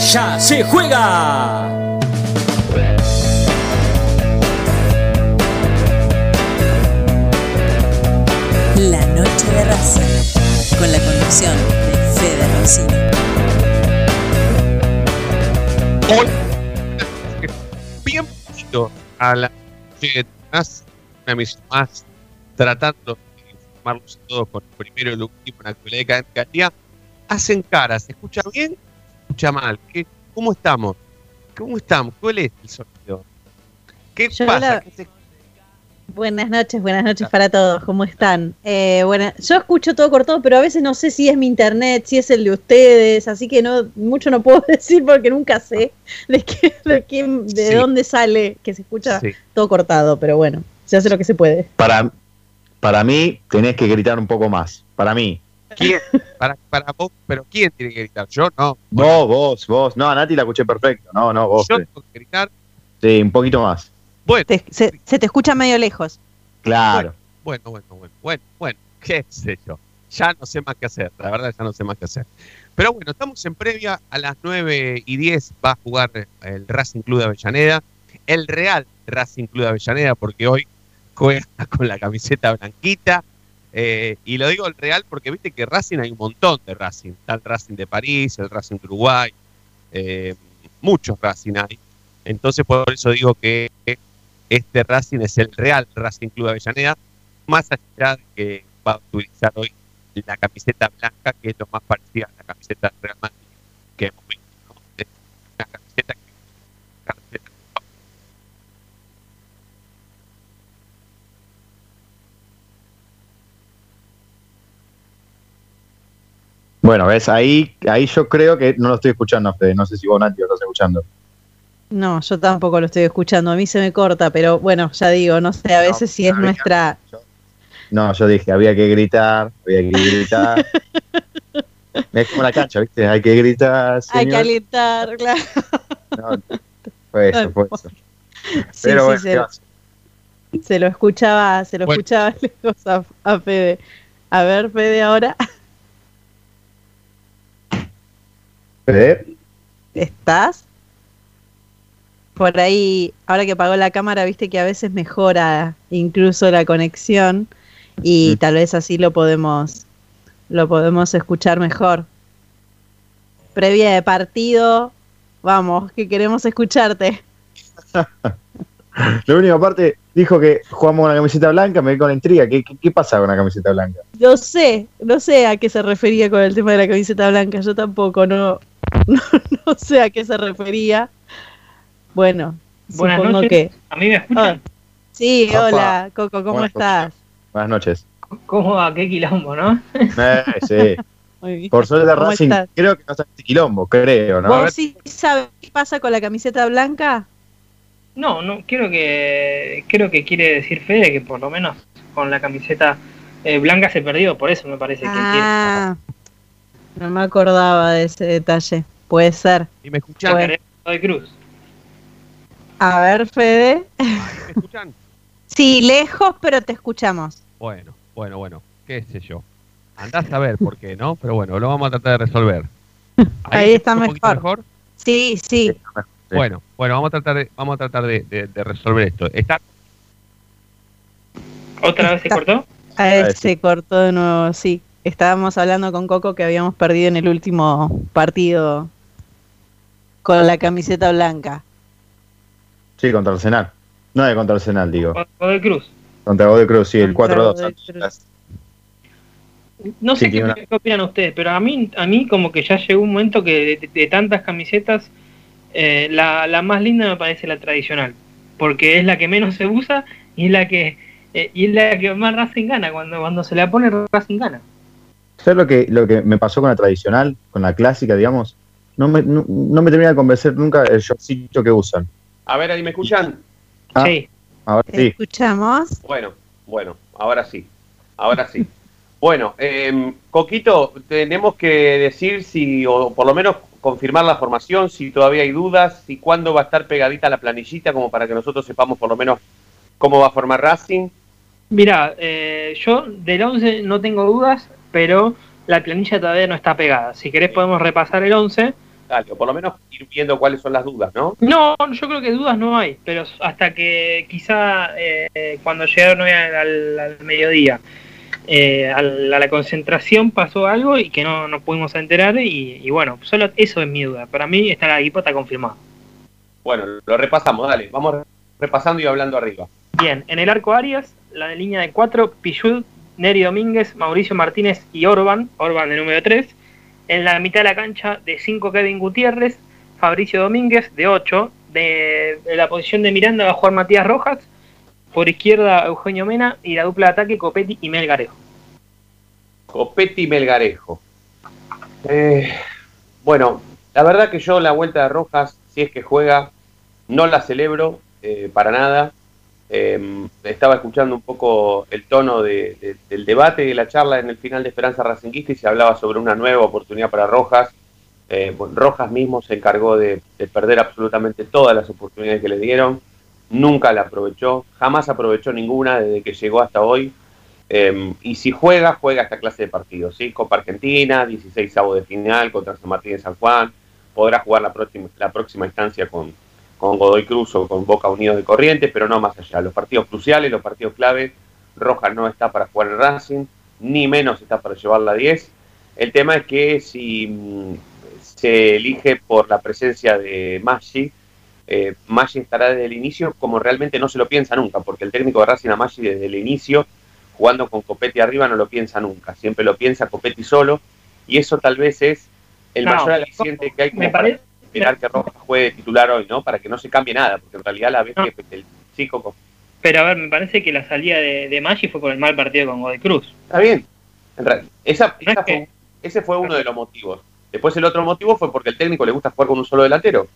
ya se juega. La noche de Racing, con la conducción de Fede Rossini. Bienvenido a la noche de Racing, una emisión más tratando de informarlos a todos con el primero y el último en la actualidad de Hacen caras, ¿se escucha bien? ¿Se escucha mal? ¿Qué, ¿Cómo estamos? ¿Cómo estamos? ¿Cuál es el sonido? ¿Qué Yo pasa? la- ¿Qué se- Buenas noches, buenas noches para todos, ¿cómo están? Eh, bueno, yo escucho todo cortado, pero a veces no sé si es mi internet, si es el de ustedes, así que no mucho no puedo decir porque nunca sé de qué, de quién, de Sí. dónde sale que se escucha Sí. todo cortado, pero bueno, se hace lo que se puede. Para, para mí tenés que gritar un poco más. Para mí. ¿Quién? Para, para vos, pero ¿quién tiene que gritar? Yo no. Vos, vos, vos. No, a Nati la escuché perfecto. No, no, vos. Yo tengo que gritar. Sí, un poquito más. Bueno, Te- se, se te escucha medio lejos. Claro. bueno, bueno, bueno, bueno, bueno, qué sé yo. Ya no sé más qué hacer, la verdad ya no sé más qué hacer. Pero bueno, estamos en previa, a las 9 y 10 va a jugar el Racing Club de Avellaneda, el Real Racing Club de Avellaneda, porque hoy juega con la camiseta blanquita. Eh, y lo digo el Real porque viste que Racing hay un montón de Racing. Está el Racing de París, el Racing de Uruguay, eh, muchos Racing hay. Entonces por eso digo que este Racing es el Real Racing Club de Avellaneda, más allá de que va a utilizar hoy la camiseta blanca, que es lo más parecida a la camiseta Real Madrid que hemos visto. ¿no? Es una camiseta que camiseta- Bueno, ves, ahí, ahí yo creo que no lo estoy escuchando, Fede. No sé si vos, Nati, lo estás escuchando. No, yo tampoco lo estoy escuchando, a mí se me corta, pero bueno, ya digo, no sé, a veces si es había- nuestra... No, yo dije, había que gritar, había que gritar. es como la cancha, ¿viste? Hay que gritar, Hay que señor. alentar, claro. No, fue eso, fue eso. Sí, Pero sí, bueno, se- ¿qué va a hacer? Se lo escuchaba, se lo Bueno. escuchaba lejos a, a Fede. A ver, Fede, ahora Fede, estás. Por ahí, ahora que apagó la cámara, viste que a veces mejora incluso la conexión y Mm. tal vez así lo podemos, lo podemos escuchar mejor. Previa de partido, vamos, que queremos escucharte. La única parte dijo que jugamos con la camiseta blanca, me quedé con la intriga. ¿Qué, qué, qué pasa con la camiseta blanca? No sé, no sé a qué se refería con el tema de la camiseta blanca, yo tampoco, no, no, no sé a qué se refería. Bueno, Buenas supongo noches. que... ¿A mí me Ah, escuchan? sí, Opa. hola, Coco, ¿cómo Buenas estás? Buenas noches. ¿Cómo va? Qué quilombo, ¿no? Eh, sí. Muy bien. Por suerte ¿Cómo Racing, estás? creo que no está en este quilombo, creo, ¿no? ¿Vos sí sabés qué pasa con la camiseta blanca? No, no, creo que creo que quiere decir Fede que por lo menos con la camiseta eh, blanca se perdió, por eso me parece que Ah, no me acordaba de ese detalle. Puede ser. ¿Y me escuchan? De Cruz. A ver, Fede. ¿Me escuchan? Sí, lejos, pero te escuchamos. Bueno, bueno, bueno, qué sé yo. Andás a ver por qué, ¿no? Pero bueno, lo vamos a tratar de resolver. Ahí ¿se está poquito mejor. Sí, sí. Bueno, bueno, vamos a tratar de, vamos a tratar de, de- de resolver esto. Está ¿Otra vez se cortó? A ver, Ah, sí. se cortó de nuevo, sí. Estábamos hablando con Coco que habíamos perdido en el último partido con la camiseta blanca. Sí, contra Arsenal. No es contra Arsenal, digo. ¿O de Cruz? Contra Godoy Cruz, sí, el Contra 4-2. Godoy Cruz. No sé Sí, qué, una- qué opinan ustedes, pero a mí, a mí como que ya llegó un momento que de, de tantas camisetas, eh, la, la más linda me parece la tradicional, porque es la que menos se usa y es la que eh, y es la que más Racing gana, cuando, cuando se la pone Racing gana. ¿Sabes lo que, lo que me pasó con la tradicional, con la clásica, digamos? no me, no, no me termina de convencer nunca el shortcito que usan. A ver, ahí me escuchan. Ah. Sí. Ahora Te sí. escuchamos. Bueno, bueno, ahora sí. Ahora sí. Bueno, eh, Coquito, tenemos que decir si, o por lo menos confirmar la formación, si todavía hay dudas, si cuándo va a estar pegadita la planillita, como para que nosotros sepamos por lo menos cómo va a formar Racing. Mira, eh, yo del 11 no tengo dudas, pero la planilla todavía no está pegada. Si querés podemos repasar el 11. Dale, o por lo menos ir viendo cuáles son las dudas, ¿no? No, yo creo que dudas no hay, pero hasta que quizá eh, cuando llegaron hoy al, al- mediodía eh, a la concentración pasó algo y que no nos pudimos enterar y, y bueno, solo eso es mi duda. Para mí está la equipo está confirmado. Bueno, lo repasamos, dale, vamos repasando y hablando arriba. Bien, en el arco Arias, la de línea de 4, Pichud, Neri Domínguez, Mauricio Martínez y Orban, Orban de número 3. En la mitad de la cancha, de 5, Kevin Gutiérrez, Fabricio Domínguez, de 8. De, la posición de Miranda va a jugar Matías Rojas. Por izquierda, Eugenio Mena. Y la dupla de ataque, Copetti y Melgarejo. Copetti y Melgarejo. Eh, bueno, la verdad que yo la vuelta de Rojas, si es que juega, no la celebro eh, para nada. Eh, estaba escuchando un poco el tono de- de- del debate y de la charla en el final de Esperanza Racinguista y se hablaba sobre una nueva oportunidad para Rojas. Eh, Rojas mismo se encargó de, de perder absolutamente todas las oportunidades que le dieron. Nunca la aprovechó, jamás aprovechó ninguna desde que llegó hasta hoy. Eh, y si juega, juega esta clase de partidos, ¿sí? Copa Argentina, 16 avos de final contra San Martín de San Juan, podrá jugar la próxima, la próxima instancia con, con Godoy Cruz o con Boca Unidos de Corrientes, pero no más allá. Los partidos cruciales, los partidos clave, Rojas no está para jugar en Racing, ni menos está para llevar la 10. El tema es que si mm, se elige por la presencia de Maggi, eh, Maggi estará desde el inicio como realmente no se lo piensa nunca, porque el técnico de Racing a Maggi desde el inicio jugando con Copetti arriba no lo piensa nunca, siempre lo piensa Copetti solo, y eso tal vez es el No, mayor aliciente que hay Me parece. Esperar que Rojas juegue titular hoy, ¿no? Para que no se cambie nada, porque en realidad la vez No. que el chico Pero a ver, me parece que la salida de, de Maggi fue por el mal partido con Godoy Cruz. está bien. En esa, No es esa que- fue- ese fue uno de los motivos. Después el otro motivo fue porque el técnico le gusta jugar con un solo delantero.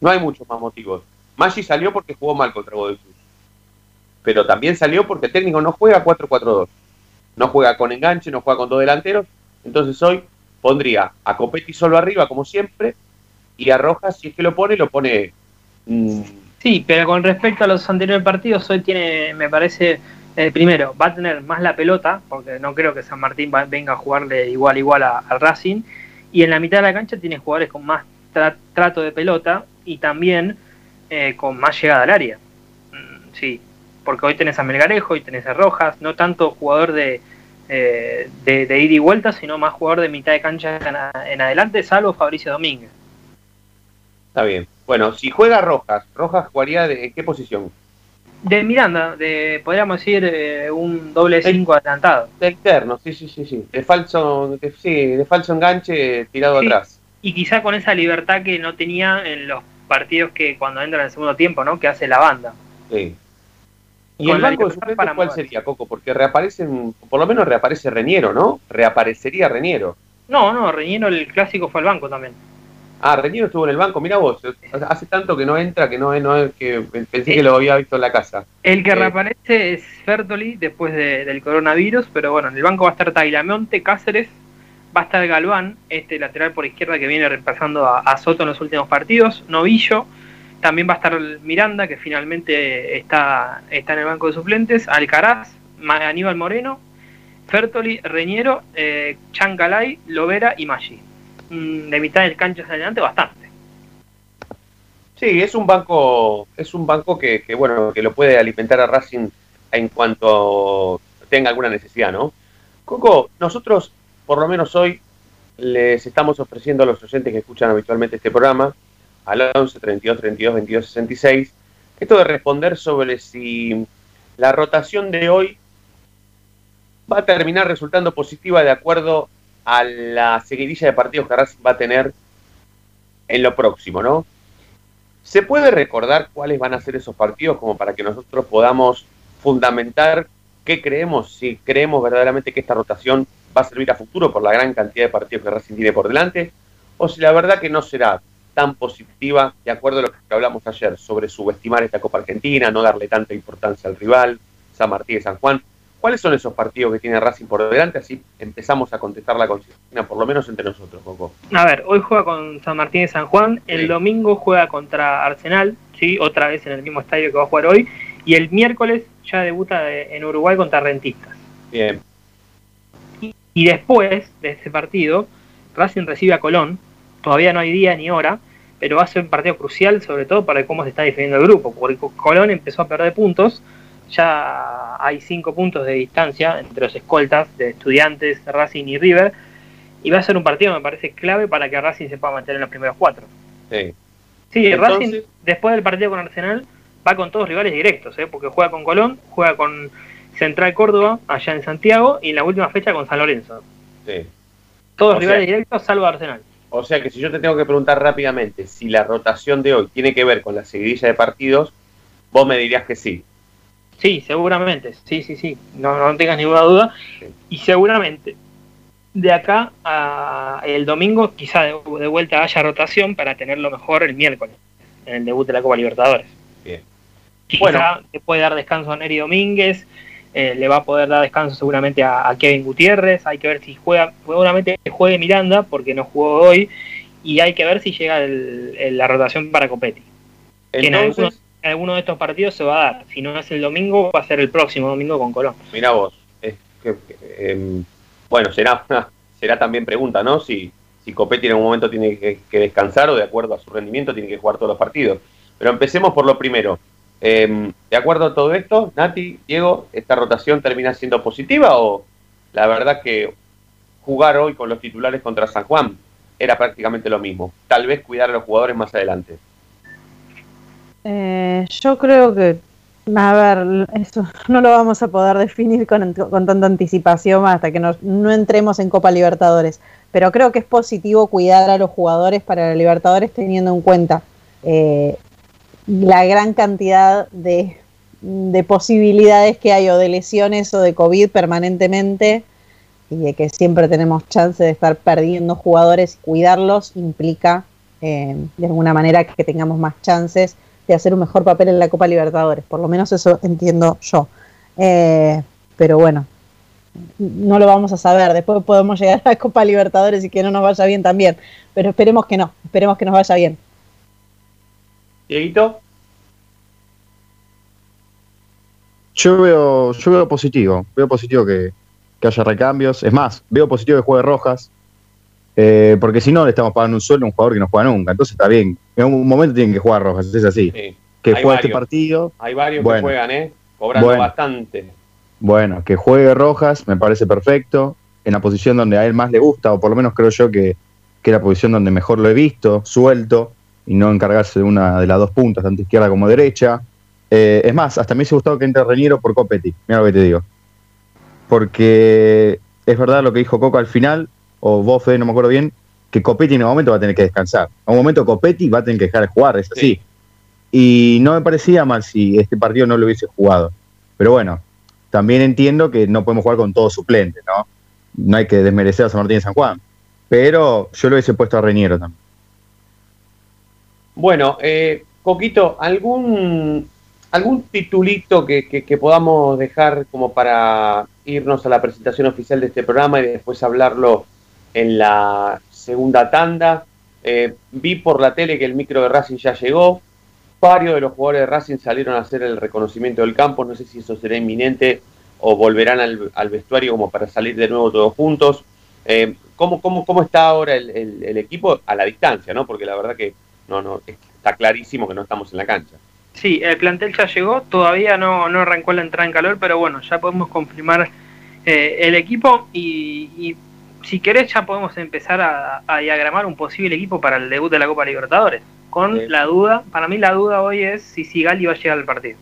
No hay muchos más motivos. Maggi salió porque jugó mal contra Godoy Cruz. Pero también salió porque el técnico no juega 4-4-2. No juega con enganche, no juega con dos delanteros. Entonces hoy pondría a Copetti solo arriba, como siempre, y a Rojas, si es que lo pone, lo pone. mm, Sí, pero con respecto a los anteriores partidos, hoy tiene, me parece, eh, primero, va a tener más la pelota, porque no creo que San Martín venga a jugarle igual igual al Racing, y en la mitad de la cancha tiene jugadores con más tra- trato de pelota y también eh, con más llegada al área. Mm, sí, porque hoy tenés a Melgarejo, hoy tenés a Rojas, no tanto jugador de, eh, de, de ida y vuelta, sino más jugador de mitad de cancha en, en adelante, salvo Fabricio Domínguez. está bien. Bueno, si juega Rojas, Rojas jugaría de, en qué posición? De Miranda, de podríamos decir eh, un doble 5 adelantado. De externo, sí, sí, sí, sí. De falso, de- sí, de falso enganche tirado Sí. atrás. Y quizá con esa libertad que no tenía en los partidos que cuando entra en el segundo tiempo, ¿no? Que hace la banda. Sí. ¿Y el banco de suplentes cuál sería, Coco? Porque reaparecen, por lo menos reaparece Reñero, ¿no? Reaparecería Reñero. No, no, Reñero el clásico fue al banco también. Ah, Reñero estuvo en el banco, mira vos, hace tanto que no entra que no, no que pensé que lo había visto en la casa. El que Eh. reaparece es Fertoli después de- del coronavirus, pero bueno, en el banco va a estar Tagliamonte, Cáceres, va a estar Galván, este lateral por izquierda que viene reemplazando a, a Soto en los últimos partidos, Novillo, también va a estar Miranda, que finalmente está, está en el banco de suplentes, Alcaraz, Aníbal Moreno, Fertoli, Reñero, eh, Chancalay, Lovera y Maggi. Mm, De mitad del cancho hacia adelante, bastante. Sí, es un banco, es un banco que, que, bueno, que lo puede alimentar a Racing en cuanto tenga alguna necesidad, ¿no? Coco, nosotros, por lo menos hoy, les estamos ofreciendo a los oyentes que escuchan habitualmente este programa, al 11 32 32 22 66, esto de responder sobre si la rotación de hoy va a terminar resultando positiva de acuerdo a la seguidilla de partidos que Racing va a tener en lo próximo, ¿no? ¿Se puede recordar cuáles van a ser esos partidos como para que nosotros podamos fundamentar qué creemos, si creemos verdaderamente que esta rotación va a servir a futuro por la gran cantidad de partidos que Racing tiene por delante? o si la verdad que no será tan positiva, de acuerdo a lo que hablamos ayer, sobre subestimar esta Copa Argentina, no darle tanta importancia al rival, San Martín y San Juan. ¿Cuáles son esos partidos que tiene Racing por delante? Así empezamos a contestar la consigna, por lo menos entre nosotros, Coco. A ver, hoy juega con San Martín y San Juan, el Sí. domingo juega contra Arsenal, sí, otra vez en el mismo estadio que va a jugar hoy, y el miércoles ya debuta de- en Uruguay contra Rentistas. Bien, Y después de ese partido, Racing recibe a Colón. Todavía no hay día ni hora, pero va a ser un partido crucial, sobre todo para cómo se está definiendo el grupo. Porque Colón empezó a perder puntos. Ya hay cinco puntos de distancia entre los escoltas de Estudiantes, Racing y River. Y va a ser un partido, me parece, clave para que Racing se pueda mantener en los primeros cuatro. sí. Sí, Entonces- Racing, después del partido con Arsenal, va con todos rivales directos, ¿eh? porque juega con Colón, juega con Central Córdoba, allá en Santiago, y en la última fecha con San Lorenzo. sí. Todos O rivales sea- directos, salvo Arsenal. O sea que si yo te tengo que preguntar rápidamente si la rotación de hoy tiene que ver con la seguidilla de partidos, vos me dirías que sí. Sí, seguramente, sí, sí, sí, no, no tengas ninguna duda. Sí. Y seguramente de acá a el domingo quizá de, de vuelta haya rotación para tenerlo mejor el miércoles, en el debut de la Copa Libertadores. Bien. Quizá Bueno. le puede dar descanso a Neri Domínguez, eh, le va a poder dar descanso seguramente a, a Kevin Gutiérrez, hay que ver si juega, seguramente juegue Miranda porque no jugó hoy, y hay que ver si llega el- el- la rotación para Copetti. Que en alguno de estos partidos se va a dar. Si no es el domingo, va a ser el próximo domingo con Colón. mira vos, es que, que, em, bueno, será, será también pregunta, ¿no? Si, si Copetti en algún momento tiene que, que descansar o de acuerdo a su rendimiento tiene que jugar todos los partidos. Pero empecemos por lo primero. Em, de acuerdo a todo esto, Nati, Diego, ¿esta rotación termina siendo positiva o la verdad que jugar hoy con los titulares contra San Juan era prácticamente lo mismo? Tal vez cuidar a los jugadores más adelante. Eh, yo creo que, a ver, eso no lo vamos a poder definir con, con tanta anticipación hasta que no entremos en Copa Libertadores. Pero creo que es positivo cuidar a los jugadores para la Libertadores teniendo en cuenta eh, la gran cantidad de, de posibilidades que hay o de lesiones o de COVID permanentemente y de que siempre tenemos chance de estar perdiendo jugadores y cuidarlos implica eh, de alguna manera que tengamos más chances de hacer un mejor papel en la Copa Libertadores. Por lo menos eso entiendo yo. Eh, pero bueno, no lo vamos a saber. Después podemos llegar a la Copa Libertadores y que no nos vaya bien también. Pero esperemos que no, esperemos que nos vaya bien. Dieguito, Yo veo, yo veo positivo, veo positivo que, que haya recambios. Es más, veo positivo que juegue Rojas, eh, porque si no le estamos pagando un sueldo a un jugador que no juega nunca. Entonces está bien. En un momento tienen que jugar Rojas, es así. sí. Que Hay juegue este varios. partido, hay varios Bueno. que juegan, ¿eh? Cobrando Bueno. bastante. bueno, que juegue Rojas, me parece perfecto. En la posición donde a él más le gusta, o por lo menos creo yo que, que es la posición donde mejor lo he visto, suelto, y no encargarse de una de las dos puntas, tanto izquierda como derecha. Eh, es más, hasta me hubiese gustado que entre Reñero por Copetti, mira lo que te digo. Porque es verdad lo que dijo Coco al final, o vos, Fede, no me acuerdo bien, que Copetti en un momento va a tener que descansar. A un momento Copetti va a tener que dejar de jugar, es así. Sí. Y no me parecía mal si este partido no lo hubiese jugado. Pero bueno, también entiendo que no podemos jugar con todos suplentes, ¿no? No hay que desmerecer a San Martín y San Juan. Pero yo lo hubiese puesto a Reñero también. Bueno, eh, Coquito, ¿algún, algún titulito que, que- que podamos dejar como para irnos a la presentación oficial de este programa y después hablarlo en la segunda tanda? Eh, vi por la tele que el micro de Racing ya llegó. Varios de los jugadores de Racing salieron a hacer el reconocimiento del campo. No sé si eso será inminente o volverán al, al vestuario como para salir de nuevo todos juntos. Eh, ¿cómo, cómo, cómo está ahora el, el- el equipo a la distancia? ¿no? Porque la verdad que no, no, está clarísimo que no estamos en la cancha. Sí, el plantel ya llegó, todavía no, no arrancó la entrada en calor, pero bueno, ya podemos confirmar eh, el equipo y, y si querés ya podemos empezar a, a diagramar un posible equipo para el debut de la Copa Libertadores. Con Sí. la duda, para mí la duda hoy es si Sigali va a llegar al partido.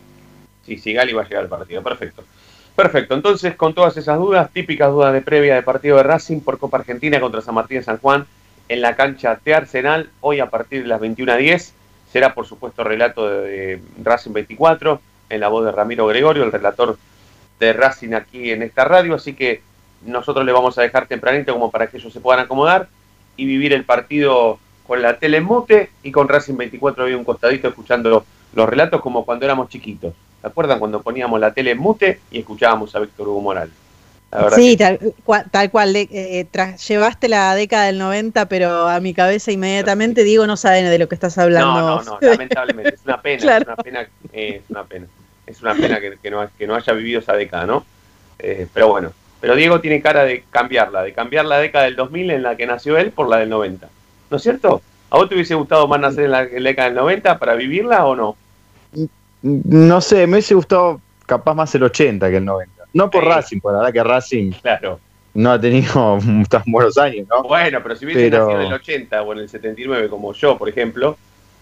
Sí, Sigali va a llegar al partido. Perfecto. Perfecto. Entonces, con todas esas dudas, típicas dudas de previa de partido de Racing por Copa Argentina contra San Martín de San Juan en la cancha de Arsenal, hoy a partir de las 21.10. Será, por supuesto, relato de, Racing 24 en la voz de Ramiro Gregorio, el relator de Racing aquí en esta radio. Así que nosotros le vamos a dejar tempranito como para que ellos se puedan acomodar. y vivir el partido con la tele en mute y con Racing 24 había un costadito escuchando los relatos como cuando éramos chiquitos. ¿Se acuerdan cuando poníamos la tele en mute y escuchábamos a Víctor Hugo Morales? Sí, tal, cual, tal cual eh, llevaste la década del 90, pero a mi cabeza inmediatamente digo, no saben de lo que estás hablando. No, no, no, lamentablemente, es una pena, es una pena, eh, es una pena, es una pena que, no, que no haya vivido esa década, ¿no? Eh, pero bueno, pero Diego tiene cara de cambiarla, de cambiar la década del 2000 en la que nació él por la del 90. ¿No es cierto? ¿A vos te hubiese gustado más nacer en la, década del 90 para vivirla o no? No sé, me hubiese gustado capaz más el 80 que el 90. No por Racing, por la verdad que Racing claro. no ha tenido tan buenos años, ¿no? Bueno, pero si hubiese nacido en el 80 o en el 79 como yo, por ejemplo,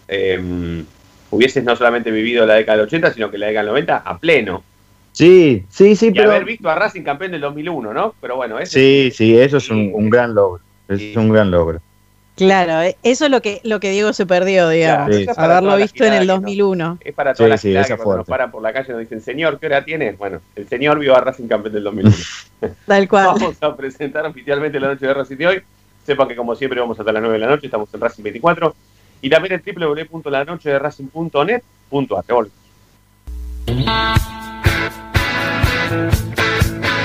eh, hubieses no solamente vivido la década del 80, sino que la década del 90 a pleno. Sí, sí, sí, y pero... haber visto a Racing campeón del 2001, ¿no? Pero bueno, ese Sí, sí, eso es un, gran logro. Es un gran logro. Claro, eh, eso es lo que, lo que Diego se perdió, digamos, haberlo visto en el 2001. es para todas las sí, que cuando nos paran por la calle nos dicen, señor, ¿qué hora tiene? Bueno, el señor vio a Racing campeón del 2001. Tal cual. Vamos a presentar oficialmente la noche de Racing de hoy. Sepan que como siempre vamos hasta las 9 de la noche, estamos en Racing 24. Y también en www.lanochederacing.net.ar.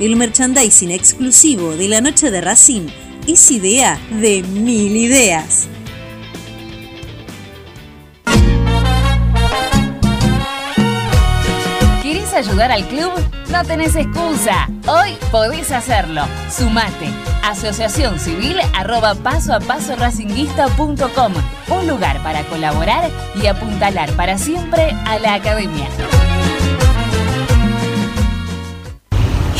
el merchandising exclusivo de la noche de Racing es idea de mil ideas. ¿Querés ayudar al club? No tenés excusa. Hoy podés hacerlo. Sumate. Asociación Civil arroba paso a paso Un lugar para colaborar y apuntalar para siempre a la academia.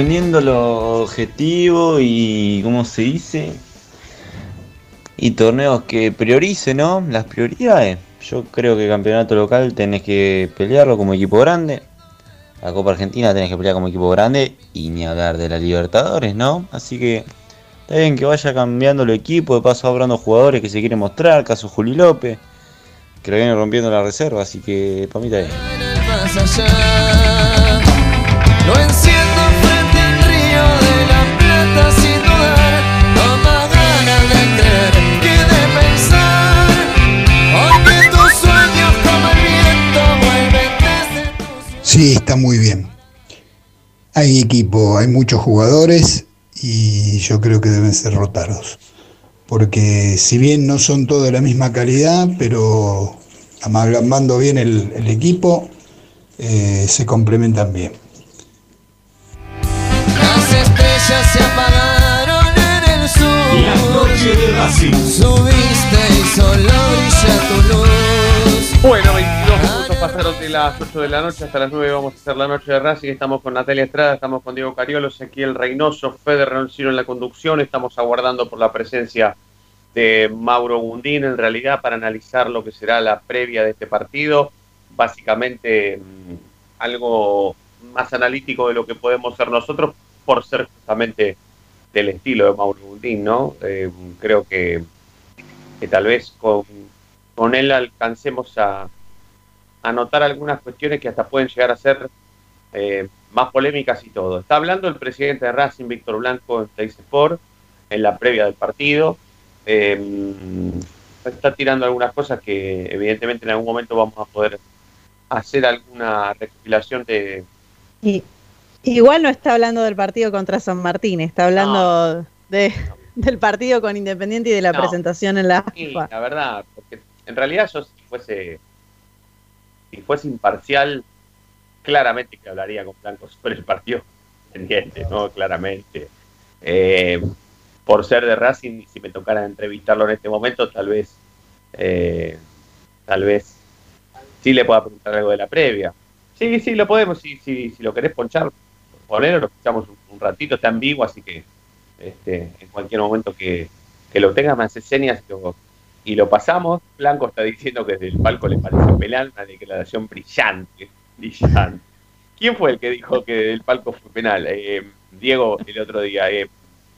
Está bien, dependiendo lo objetivo y cómo se dice, y torneos que prioricen, ¿no? Las prioridades. Yo creo que campeonato local tenés que pelearlo como equipo grande. La Copa Argentina tenés que pelear como equipo grande y ni hablar de la Libertadores, ¿no? Así que está bien que vaya cambiando el equipo, de paso hablando jugadores que se quieren mostrar, caso Juli López, que lo viene rompiendo la reserva, así que para mí está Hay equipo, hay muchos jugadores y yo creo que deben ser rotados. Porque si bien no son todos de la misma calidad, pero amalgamando bien el, el equipo, eh, se complementan bien. Las estrellas se apagaron en el sur. La noche de. Subiste y solo brilla tu luz. Bueno, 22 minutos pasaron de las 8 de la noche hasta las 9 vamos a hacer la noche de Racing. Estamos con Natalia Estrada, estamos con Diego Cariolo, Ezequiel Reynoso, Fede Roncino en la conducción. Estamos aguardando por la presencia de Mauro Gundín, en realidad, para analizar lo que será la previa de este partido. Básicamente, mm, algo más analítico de lo que podemos ser nosotros, por ser justamente del estilo de Mauro Gundín, ¿no? Eh, creo que, que tal vez con, con él alcancemos a, a notar algunas cuestiones que hasta pueden llegar a ser eh, más polémicas y todo. Está hablando el presidente de Racing, Víctor Blanco, en Teis Sport, en la previa del partido. Eh, está tirando algunas cosas que evidentemente en algún momento vamos a poder hacer alguna recopilación de... Y, igual no está hablando del partido contra San Martín, está hablando de, del partido con Independiente y de la No. presentación en la Sí, la verdad, porque en realidad yo si fuese, si fuese imparcial, claramente que hablaría con Blanco sobre el partido pendiente, ¿no? Claramente. Eh, por ser de Racing, si me tocara entrevistarlo en este momento, tal vez, eh, tal vez sí le pueda preguntar algo de la previa. Sí, sí, lo podemos, si, si, si lo querés ponchar, ponerlo, lo escuchamos un, ratito, está en vivo, así que este, en cualquier momento que, que lo tengas me hace señas lo, y lo pasamos. Blanco está diciendo que desde el palco le pareció penal, una declaración brillante, brillante. ¿Quién fue el que dijo que desde el palco fue penal? Eh, Diego, el otro día. Eh,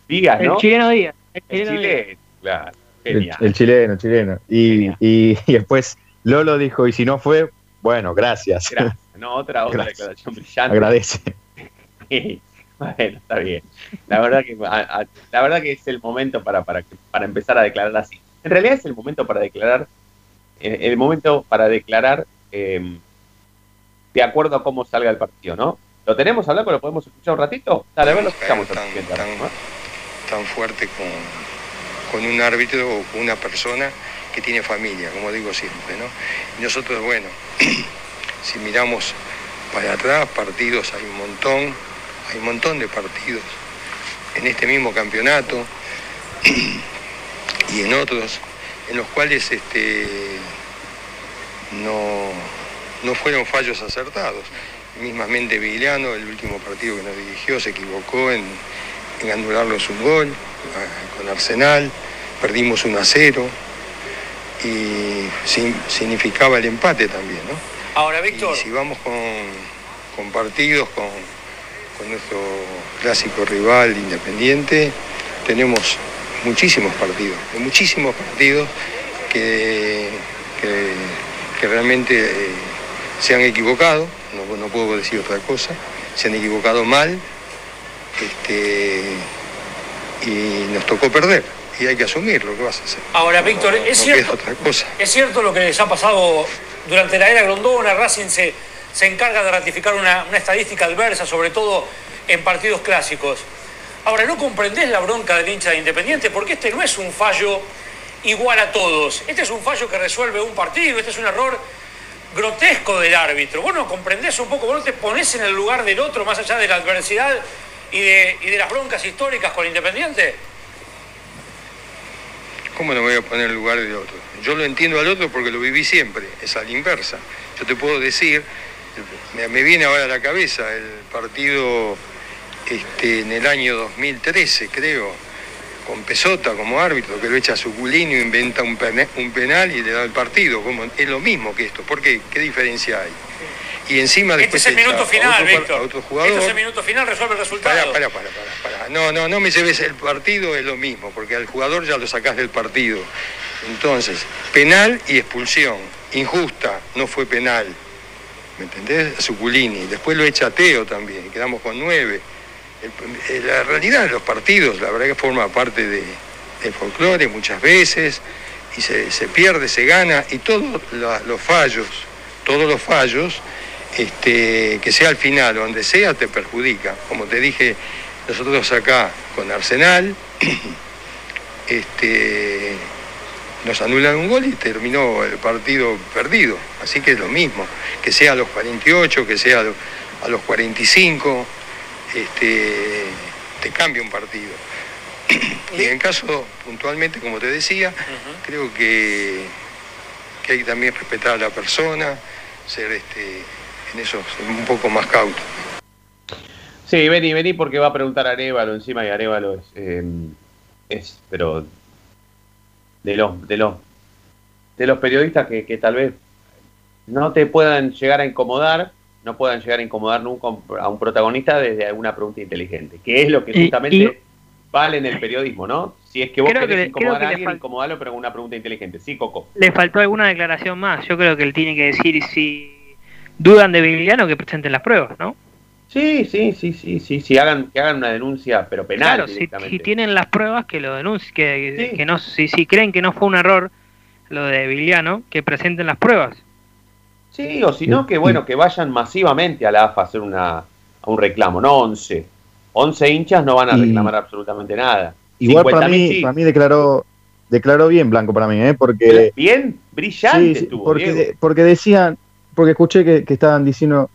Digas, El ¿no? chileno Díaz. El El chileno Díaz. chileno, claro. Genial. el chileno, chileno. Y, y, y después Lolo dijo, y si no fue, bueno, gracias. Gracias. No, otra, otra Gracias. declaración brillante. Agradece. bueno, está bien. La verdad que a- a- la verdad que es el momento para, para, para empezar a declarar así. En realidad es el momento para declarar, eh, el momento para declarar eh, de acuerdo a cómo salga el partido, ¿no? ¿Lo tenemos hablado? ¿Lo podemos escuchar un ratito? Dale, a ver, lo escuchamos. tan fuerte con, con un árbitro o con una persona que tiene familia, como digo siempre, ¿no? Y nosotros, bueno, si miramos para atrás, partidos hay un montón, hay un montón de partidos en este mismo campeonato y en otros, en los cuales este, no, no fueron fallos acertados. Mismamente Viliano, el último partido que nos dirigió, se equivocó en, en anularnos un gol con Arsenal, perdimos 1 a 0 y sin- significaba el empate también, ¿no? Ahora, Víctor. Y si vamos con, con partidos, con, con nuestro clásico rival Independiente, tenemos muchísimos partidos, de muchísimos partidos que, que- que realmente eh, se han equivocado, no, no puedo decir otra cosa, se han equivocado mal este, y nos tocó perder. Y hay que asumirlo, ¿qué vas a hacer? Ahora, Víctor, es no cierto. otra cosa. Es cierto lo que les ha pasado durante la era Grondona, Racing se, se encarga de ratificar una, una estadística adversa, sobre todo en partidos clásicos. Ahora, ¿no comprendés la bronca del hincha de Independiente? Porque este no es un fallo igual a todos. Este es un fallo que resuelve un partido, este es un error grotesco del árbitro. Vos no comprendés un poco, vos no te pones en el lugar del otro más allá de la adversidad y de, y de las broncas históricas con Independiente. ¿Cómo no voy a poner en el lugar del otro? Yo lo entiendo al otro porque lo viví siempre, es a la inversa. Yo te puedo decir, me viene ahora a la cabeza el partido este, en el año 2013, creo, con Pesota como árbitro, que lo echa a Suculini, inventa un, pene- un penal y le da el partido. Como, es lo mismo que esto. ¿Por qué? ¿Qué diferencia hay? Y encima Este después es el minuto a final, otro, Víctor. a otro jugador. Este es el minuto final, resuelve el resultado. Pará, pará, pará, pará, pará. No, no, no me lleves el partido, es lo mismo, porque al jugador ya lo sacás del partido. Entonces, penal y expulsión. Injusta, no fue penal. ¿Me entendés? A Suculini. Después lo echa a Teo también, quedamos con nueve. La realidad de los partidos, la verdad que forma parte de, del folclore muchas veces, y se, se pierde, se gana, y todos los fallos, todos los fallos, este, que sea al final, donde sea, te perjudica. Como te dije, nosotros acá con Arsenal, este, nos anulan un gol y terminó el partido perdido. Así que es lo mismo, que sea a los 48, que sea a los 45, este, te cambia un partido. Y en caso, puntualmente, como te decía, creo que, que hay que también respetar a la persona, ser este, en eso un poco más cauto. Sí, vení, vení porque va a preguntar Arevalo encima y Arevalo es, eh, es pero de los, de los, de los periodistas que, que tal vez no te puedan llegar a incomodar, no puedan llegar a incomodar nunca a un protagonista desde alguna pregunta inteligente, que es lo que justamente y- vale en el periodismo, ¿no? Si es que vos Creo querés incomodar que a alguien, incomodarlo, pero con una pregunta inteligente. Sí, Coco. Le faltó alguna declaración más. Yo creo que él tiene que decir si dudan de Vigliano que presenten las pruebas, ¿no? Sí, sí, sí, sí, sí, sí, hagan, que hagan una denuncia, pero penal claro, si, tienen las pruebas que lo denuncien, que, que no, si, si creen que no fue un error lo de Vigliano, que presenten las pruebas. Sí, o si no, que bueno, que vayan masivamente a la AFA a hacer una, a un reclamo, no 11. 11 hinchas no van a Y- reclamar absolutamente nada. Igual para 50.000 mí, sí. para mí declaró, declaró bien Blanco para mí, ¿eh? porque Bien, brillante Sí, estuvo, porque, de- porque decían, porque escuché que, que estaban diciendo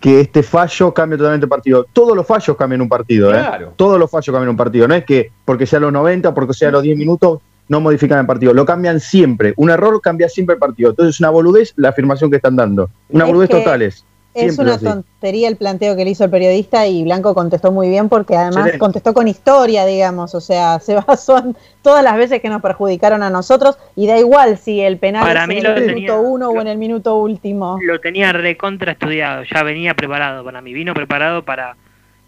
que este fallo cambia totalmente el partido. Todos los fallos cambian un partido, Claro. ¿eh? Todos los fallos cambian un partido. No es que porque sea los 90 o porque sea los 10 minutos no modifican el partido. Lo cambian siempre. Un error cambia siempre el partido. Entonces es una boludez la afirmación que están dando. Una Es boludez totales. Es una así. tontería el planteo que le hizo el periodista y Blanco contestó muy bien porque además Excelente. contestó con historia, digamos, o sea, se basó en todas las veces que nos perjudicaron a nosotros y da igual si el penal Para es mí en lo el tenía- minuto uno o en el minuto último. Lo tenía recontra estudiado, ya venía preparado para mí, vino preparado para,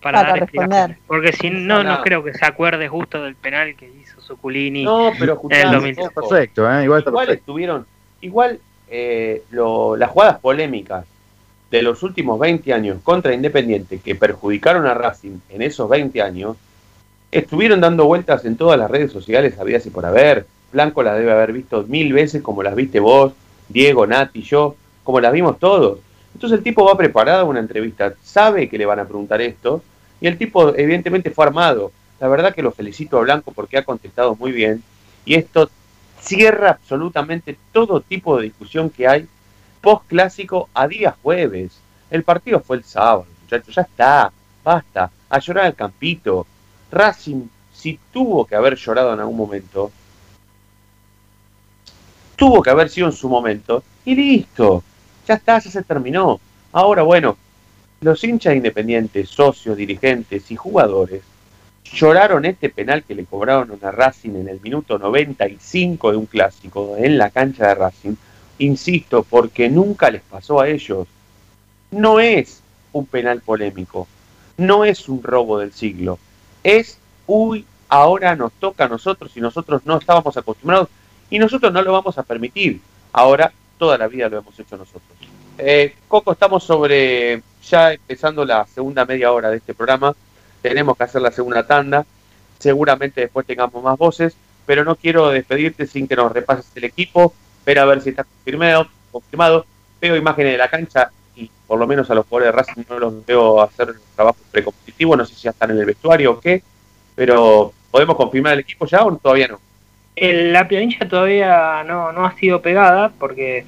para, Para dar responder. Porque si no, No, creo que se acuerde justo del penal que hizo Suculini No, pero en el escuchame, 2000. Coco. Perfecto, ¿eh? Igual está Igual perfecto. estuvieron, igual eh, lo- las jugadas polémicas de los últimos 20 años contra Independiente que perjudicaron a Racing en esos 20 años, estuvieron dando vueltas en todas las redes sociales, habías y por haber. Blanco las debe haber visto mil veces como las viste vos, Diego, Nati, yo, como las vimos todos. Entonces el tipo va preparado a una entrevista, sabe que le van a preguntar esto, y el tipo evidentemente fue armado. La verdad que lo felicito a Blanco porque ha contestado muy bien, y esto cierra absolutamente todo tipo de discusión que hay post clásico a día jueves. El partido fue el sábado, muchachos, ya está, basta, a llorar al campito. Racing, si tuvo que haber llorado en algún momento, tuvo que haber sido en su momento, y listo, ya está, ya se terminó. Ahora, bueno, los hinchas independientes, socios, dirigentes y jugadores lloraron este penal que le cobraron a Racing en el minuto 95 de un clásico en la cancha de Racing. Insisto, porque nunca les pasó a ellos. No es un penal polémico, no es un robo del siglo, es, uy, ahora nos toca a nosotros y nosotros no estábamos acostumbrados y nosotros no lo vamos a permitir. Ahora, toda la vida lo hemos hecho nosotros. Eh, Coco, estamos sobre, ya empezando la segunda media hora de este programa, tenemos que hacer la segunda tanda, seguramente después tengamos más voces, pero no quiero despedirte sin que nos repases el equipo, ver a ver si está confirmado, confirmado. veo imágenes de la cancha y por lo menos a los jugadores de Racing no los veo hacer un trabajo precompetitivo, no sé si ya están en el vestuario o qué, pero ¿podemos confirmar el equipo ya o todavía no? La planilla todavía no, no ha sido pegada porque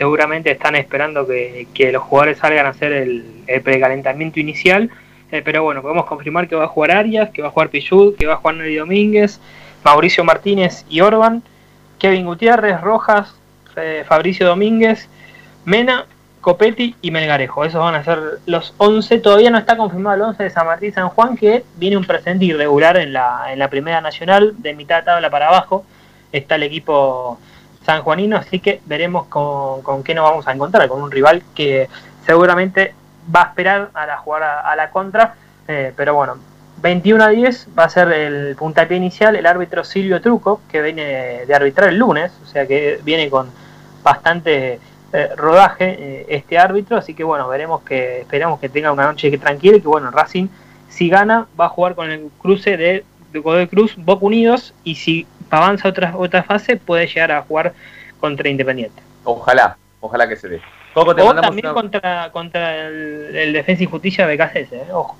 seguramente están esperando que, que los jugadores salgan a hacer el, precalentamiento inicial. Eh, pero bueno, podemos confirmar que va a jugar Arias, que va a jugar Pichud, que va a jugar Nelly Domínguez, Mauricio Martínez y Orban, Kevin Gutiérrez, Rojas, eh, Fabricio Domínguez, Mena, Copetti y Melgarejo. Esos van a ser los 11. Todavía no está confirmado el 11 de San Martín San Juan, que viene un presente irregular en la, en la primera nacional, de mitad de tabla para abajo. Está el equipo sanjuanino, así que veremos con, qué nos vamos a encontrar, con un rival que seguramente va a esperar a la jugar a, la contra, eh, pero bueno, 21 a 10 va a ser el puntapié inicial el árbitro Silvio Truco, que viene de arbitrar el lunes, o sea que viene con bastante eh, rodaje eh, este árbitro, así que bueno, veremos que esperamos que tenga una noche tranquila y que bueno, Racing si gana va a jugar con el cruce de Godoy Cruz, Boca Unidos y si avanza otra otra fase puede llegar a jugar contra Independiente. Ojalá, ojalá que se dé. Coco, te o también una- contra, contra el, el Defensa y Justicia de BKCS, eh, ojo.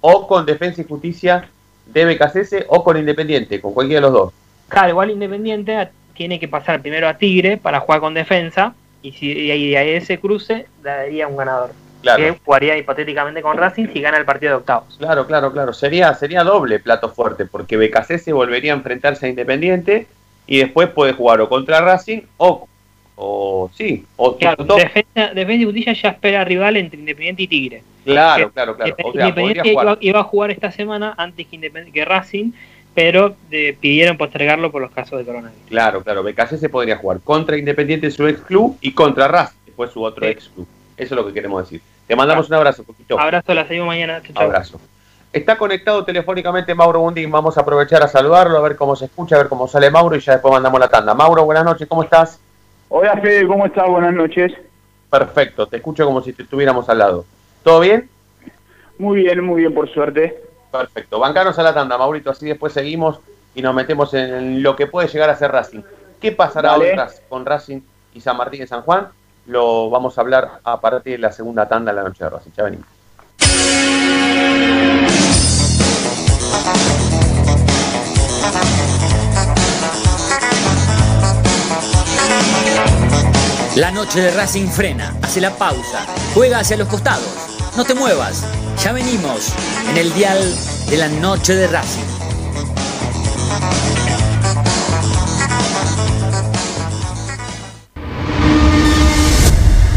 o con Defensa y Justicia de BKCS o con Independiente, con cualquiera de los dos. Claro, igual Independiente tiene que pasar primero a Tigre para jugar con defensa y si y ahí de ahí ese cruce daría un ganador. Claro. Que jugaría hipotéticamente con Racing si gana el partido de octavos. Claro, claro, claro. Sería, sería doble plato fuerte, porque BKC volvería a enfrentarse a Independiente y después puede jugar o contra Racing o, o sí, o Claro, defensa, defensa y Justicia ya espera rival entre Independiente y Tigre. claro, claro, claro. O sea, Independiente iba, a jugar esta semana antes que, que Racing, pero eh, pidieron postergarlo por los casos de coronavirus. Claro, claro. BKC podría jugar contra Independiente, su ex club, y contra Racing, después su otro ex club. Eso es lo que queremos decir. Te mandamos un abrazo, Coquito. Abrazo, la seguimos mañana. Chau, chau. Abrazo. Está conectado telefónicamente Mauro Bundín. Vamos a aprovechar a saludarlo, a ver cómo se escucha, a ver cómo sale Mauro y ya después mandamos la tanda. Mauro, buenas noches, ¿cómo estás? Hola Fede, ¿cómo estás? Buenas noches. Perfecto, te escucho como si te estuviéramos al lado. ¿Todo bien? Muy bien, muy bien, por suerte. Perfecto. Bancanos a la tanda, Maurito, así después seguimos y nos metemos en lo que puede llegar a ser Racing. ¿Qué pasará hoy con Racing y San Martín de San Juan? Lo vamos a hablar a partir de la segunda tanda de la noche de Racing. Ya venimos. La noche de Racing frena, hace la pausa, juega hacia los costados. No te muevas, ya venimos en el dial de la noche de Racing.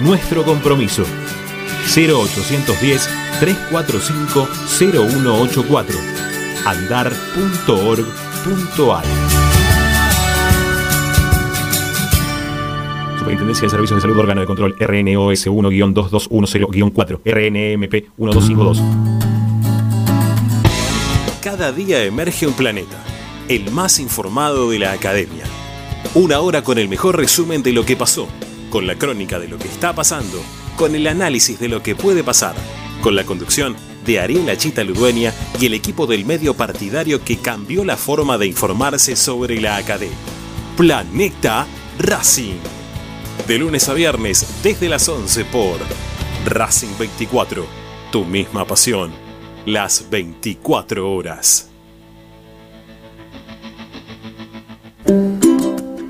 nuestro compromiso. 0810 345 0184 andar.org.ar Superintendencia de Servicios de Salud Órgano de Control RNOS 1-2210-4 RNMP 1252 Cada día emerge un planeta, el más informado de la academia. Una hora con el mejor resumen de lo que pasó, con la crónica de lo que está pasando, con el análisis de lo que puede pasar, con la conducción de Ariel Chita Ludueña y el equipo del medio partidario que cambió la forma de informarse sobre la academia. Planeta Racing. De lunes a viernes desde las 11 por Racing 24. Tu misma pasión. Las 24 horas.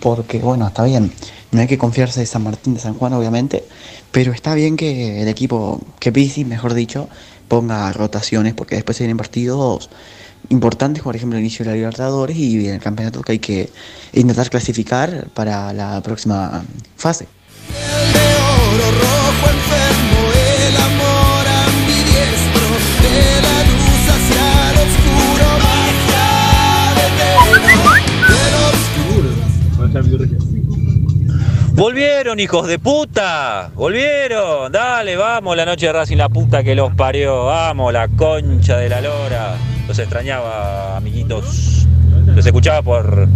Porque bueno, está bien. No hay que confiarse de San Martín de San Juan, obviamente, pero está bien que el equipo, que Pizzi, mejor dicho, ponga rotaciones, porque después se vienen partidos importantes, por ejemplo, el inicio de la Libertadores y el campeonato que hay que intentar clasificar para la próxima fase. oro rojo enfermo, el amor Volvieron, hijos de puta. Volvieron. Dale, vamos, la noche de Racing, la puta que los parió. Vamos, la concha de la lora. Los extrañaba, amiguitos. Los escuchaba por,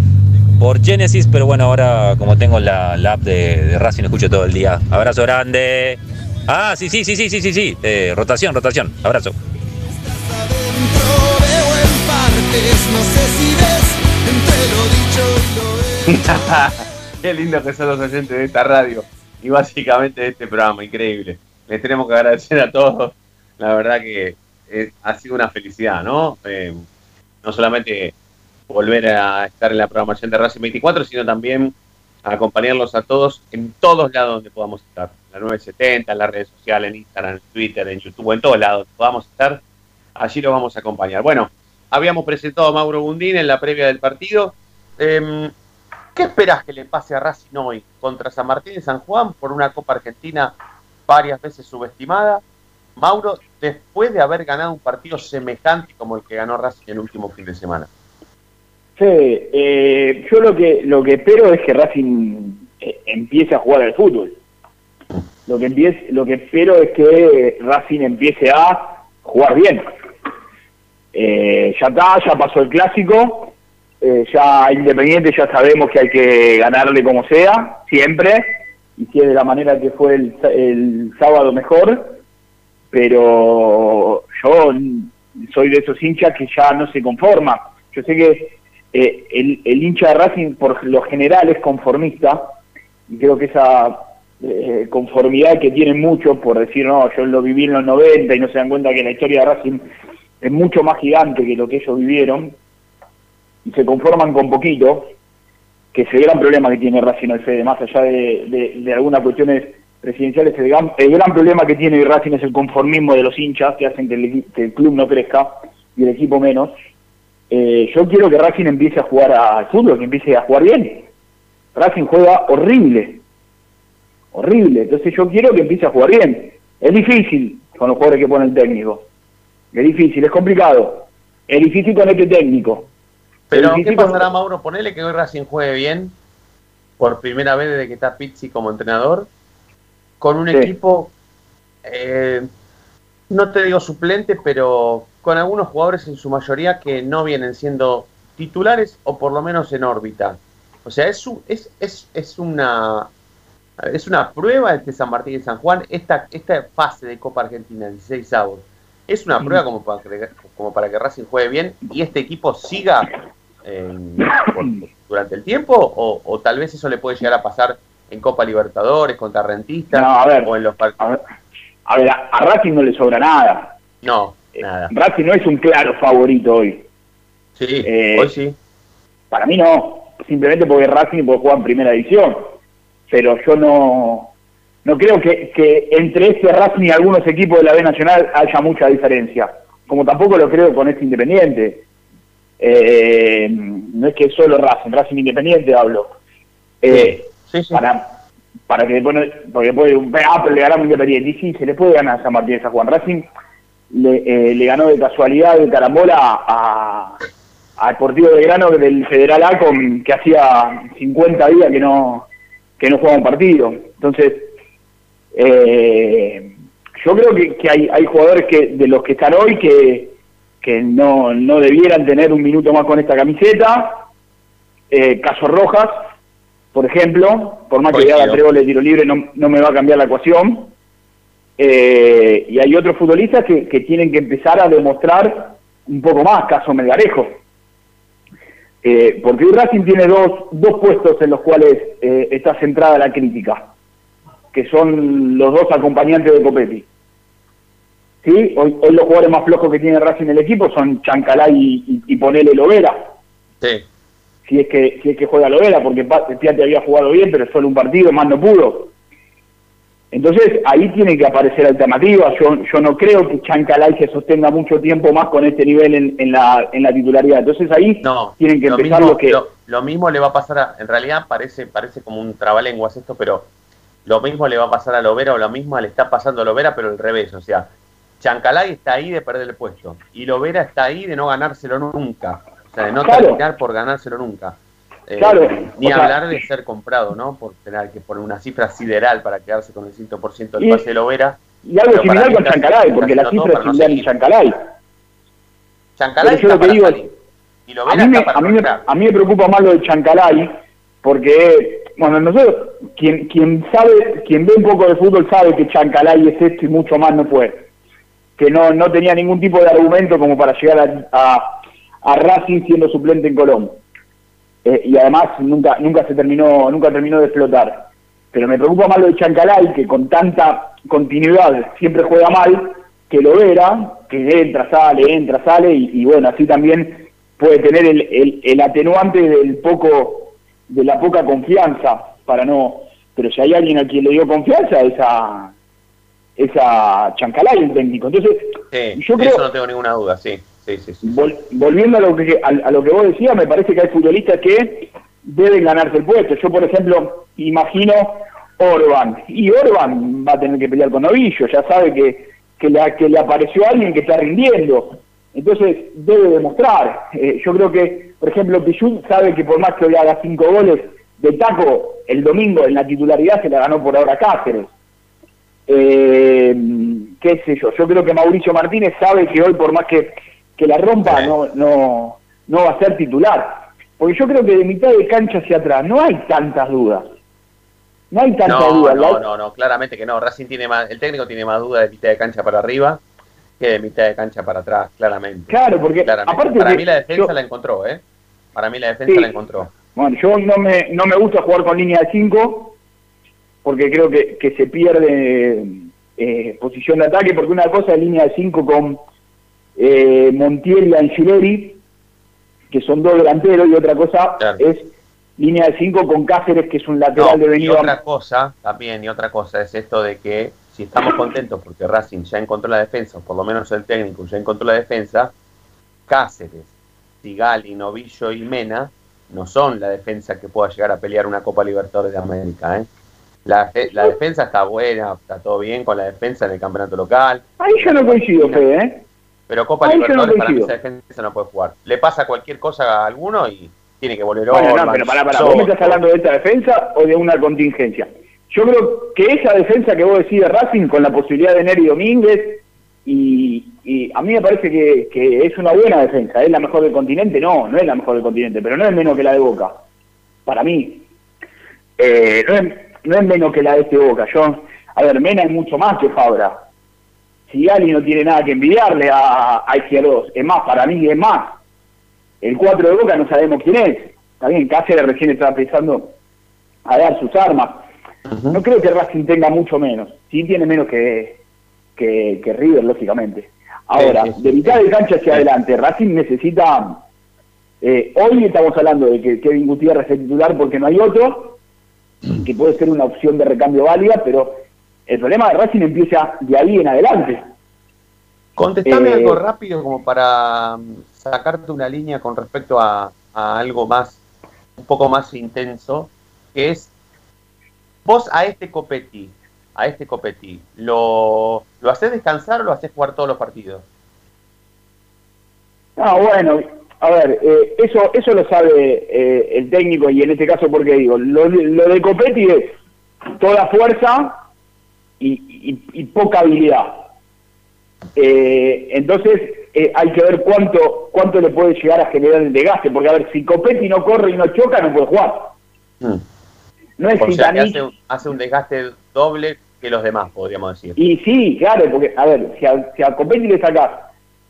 por Genesis, pero bueno, ahora como tengo la, la app de, de Racing, escucho todo el día. Abrazo grande. Ah, sí, sí, sí, sí, sí, sí, sí. Eh, rotación, rotación. Abrazo. veo en partes, no sé si ves entre lo dicho y lo Qué lindo que son los oyentes de esta radio y básicamente de este programa, increíble. Les tenemos que agradecer a todos. La verdad que eh, ha sido una felicidad, ¿no? Eh, no solamente volver a estar en la programación de Racing 24, sino también acompañarlos a todos en todos lados donde podamos estar. En la 970, en las redes sociales, en Instagram, en Twitter, en YouTube, en todos lados donde podamos estar. Allí los vamos a acompañar. Bueno, habíamos presentado a Mauro Bundín en la previa del partido. Eh, ¿Qué esperás que le pase a Racing hoy contra San Martín de San Juan por una Copa Argentina varias veces subestimada? Mauro, después de haber ganado un partido semejante como el que ganó Racing el último fin de semana. Sí, eh, yo lo que lo que espero es que Racing eh, empiece a jugar al fútbol. Lo que empiece, lo que espero es que Racing empiece a jugar bien. Eh, ya está, ya pasó el clásico, eh, ya Independiente ya sabemos que hay que ganarle como sea, siempre, y si es de la manera que fue el, el sábado mejor, pero yo soy de esos hinchas que ya no se conforma. Yo sé que eh, el, el hincha de Racing por lo general es conformista y creo que esa eh, conformidad que tienen muchos por decir, no, yo lo viví en los 90 y no se dan cuenta que la historia de Racing es mucho más gigante que lo que ellos vivieron y se conforman con poquito, que es el gran problema que tiene Racing el Fede, más allá de, de, algunas cuestiones presidenciales, el gran, el gran problema que tiene Racing es el conformismo de los hinchas que hacen que el, que el club no crezca y el equipo menos. Eh, yo quiero que Racing empiece a jugar al fútbol, que empiece a jugar bien. Racing juega horrible, horrible. Entonces yo quiero que empiece a jugar bien. Es difícil con los jugadores que pone el técnico. Es difícil, es complicado. Es difícil con este técnico. Pero, ¿qué pasará, Mauro? Ponele que hoy Racing juegue bien, por primera vez desde que está Pizzi como entrenador, con un Sí. equipo, eh, no te digo suplente, pero con algunos jugadores en su mayoría que no vienen siendo titulares o por lo menos en órbita. O sea, es, es, es, es una es una prueba este San Martín y San Juan, esta, esta fase de Copa Argentina, 16 avos. Es una prueba como para, que, como para que Racing juegue bien y este equipo siga eh, por- durante el tiempo o, o tal vez eso le puede llegar a pasar en Copa Libertadores contra Rentistas No, o en los partidos. A ver, a, a Racing no le sobra nada. No, nada. Racing no es un claro favorito hoy. Sí, Eh, hoy sí. Para mí no, simplemente porque Racing puede jugar en primera división. Pero yo no no creo que, que entre este Racing y algunos equipos de la B Nacional haya mucha diferencia. Como tampoco lo creo con este Independiente. Eh, no es que solo Racing, Racing Independiente hablo. Eh, Para, para que después, no- porque después, ah, pero le ganamos Independiente. Y sí, se le puede ganar a San Martín de San Juan. Racing le, eh, le ganó de casualidad de carambola a, a Deportivo Belgrano del Federal A con que hacía 50 días que no que no juega un partido. Entonces, eh, yo creo que, que hay, hay jugadores que de los que están hoy que, que no, no debieran tener un minuto más con esta camiseta. Eh, caso Rojas, por ejemplo, por más que le haga tres goles de tiro libre, no, no me va a cambiar la ecuación. Eh, y hay otros futbolistas que, que tienen que empezar a demostrar un poco más, caso Melgarejo. Eh, porque Racing tiene dos, dos puestos en los cuales eh, está centrada la crítica, que son los dos acompañantes de Copetti. ¿Sí? Hoy, hoy los jugadores más flojos que tiene Racing en el equipo son Chancalá y, y, y Ponele Lovera. Sí. Si es que si es que juega Lovera, porque Piatti había jugado bien, pero solo un partido, más no pudo. Entonces ahí tiene que aparecer alternativas. Yo, yo no creo que Chancalay se sostenga mucho tiempo más con este nivel en, en la, en la titularidad. Entonces ahí No, tienen que lo empezar mismo, lo que... lo, lo mismo le va a pasar a, en realidad parece, parece como un trabalenguas esto, pero lo mismo le va a pasar a Lovera o lo mismo le está pasando a Lovera, pero al revés, o sea, Chancalay está ahí de perder el puesto y Lovera está ahí de no ganárselo nunca, o sea, de no Claro. terminar por ganárselo nunca. Eh, Claro, Ni o sea- hablar de ser comprado, ¿no? Por tener que poner una cifra sideral para quedarse con el 100% del Y- pase de Lovera. Y algo similar con Chancalay, porque la cifra es similar en. Chancalay. Chancalay yo está lo que para digo- salir. Y A Lovera mí, me, a, mí me, entrar. a mí me preocupa más lo de Chancalay, porque, bueno, nosotros, quien, quien sabe, quien ve un poco de fútbol sabe que Chancalay es esto y mucho más no fue. Que no, no tenía ningún tipo de argumento como para llegar a, a, Racing siendo suplente en Colón. Eh, y además nunca, nunca se terminó, nunca terminó de explotar. Pero me preocupa más lo de Chancalay, que con tanta continuidad siempre juega mal, que lo vera, que entra, sale, entra, sale, y, y bueno, así también puede tener el, el, el atenuante del poco, de la poca confianza, para no, pero si hay alguien a quien le dio confianza, es a, es a Chancalay, el técnico. Entonces, Sí, yo creo- eso no tengo ninguna duda, sí. Sí, sí, sí. Vol- volviendo a lo que a, a lo que vos decías, me parece que hay futbolistas que deben ganarse el puesto. Yo, por ejemplo, imagino Orban. Y Orban va a tener que pelear con Novillo, ya sabe que, que, le, que le apareció alguien que está rindiendo. Entonces, debe demostrar. Eh, yo creo que, por ejemplo, Pichut sabe que por más que hoy haga cinco goles de taco, el domingo en la titularidad se la ganó por ahora Cáceres. Eh, qué sé yo, yo creo que Mauricio Martínez sabe que hoy por más que, que la rompa no, no, no va a ser titular. Porque yo creo que de mitad de cancha hacia atrás no hay tantas dudas. No hay tantas No, dudas. no, no, no, claramente que no. Racing tiene más, el técnico tiene más duda de mitad de cancha para arriba que de mitad de cancha para atrás, claramente. Claro, porque Claramente. aparte para mí la defensa yo- la encontró, ¿eh? Para mí la defensa Sí. la encontró. Bueno, yo no me, no me gusta jugar con línea de 5 porque creo que, que se pierde eh, posición de ataque, porque una cosa es línea de 5 con eh, Montiel y Angileri, que son dos delanteros, y otra cosa es línea de 5 con Cáceres, que es un lateral No, de y venido otra cosa también, y otra cosa es esto de que si estamos contentos porque Racing ya encontró la defensa, o por lo menos el técnico ya encontró la defensa, Cáceres, Sigali, Novillo y Mena no son la defensa que pueda llegar a pelear una Copa Libertadores de América. ¿eh? La, la defensa está buena, está todo bien con la defensa en el campeonato local, Ahí yo no coincido, Fede, ¿eh? pero Copa Ahí yo no Libertadores para mí esa defensa no puede jugar. Le pasa cualquier cosa a alguno y tiene que volver Bueno, no, Orban, pero pará, pará, ¿vos me estás hablando de esta defensa o de una contingencia? Yo creo que esa defensa que vos decís de Racing con la posibilidad de Neri Domínguez y, y a mí me parece que, que es una buena defensa. ¿Es la mejor del continente? No, no es la mejor del continente, pero no es menos que la de Boca. Para mí. Eh, no, es, no es menos que la de este Boca. Yo, a ver, Mena es mucho más que Fabra. Sigali no tiene nada que envidiarle a, a Izquierdos. Es más, para mí es más. El 4 de Boca no sabemos quién es. Bien, Cáceres recién estaba empezando a dar sus armas. No creo que Racing tenga mucho menos. Sí tiene menos que, que, que River, lógicamente. Ahora, Sí, sí, sí, de mitad de cancha hacia adelante, Racing necesita... eh, hoy estamos hablando de que Kevin Gutiérrez es titular porque no hay otro, que puede ser una opción de recambio válida, pero el problema de Racing empieza de ahí en adelante. Contestame Eh, algo rápido como para mm, sacarte una línea con respecto a, a algo más, un poco más intenso, que es, vos a este Copetti, a este Copetti, ¿lo, ¿lo haces descansar o lo haces jugar todos los partidos? No, bueno, A ver, eh, eso eso lo sabe eh, el técnico y en este caso, porque digo, lo, de- lo de Copetti es toda fuerza y, y- y poca habilidad. Eh, entonces eh, hay que ver cuánto cuánto le puede llegar a generar el desgaste, porque a ver, si Copetti no corre y no choca, no puede jugar. No es o sea, que Zitanich- hace, un- hace un desgaste doble que los demás, podríamos decir. Y sí, claro, porque, a ver, si a, si a Copetti le sacas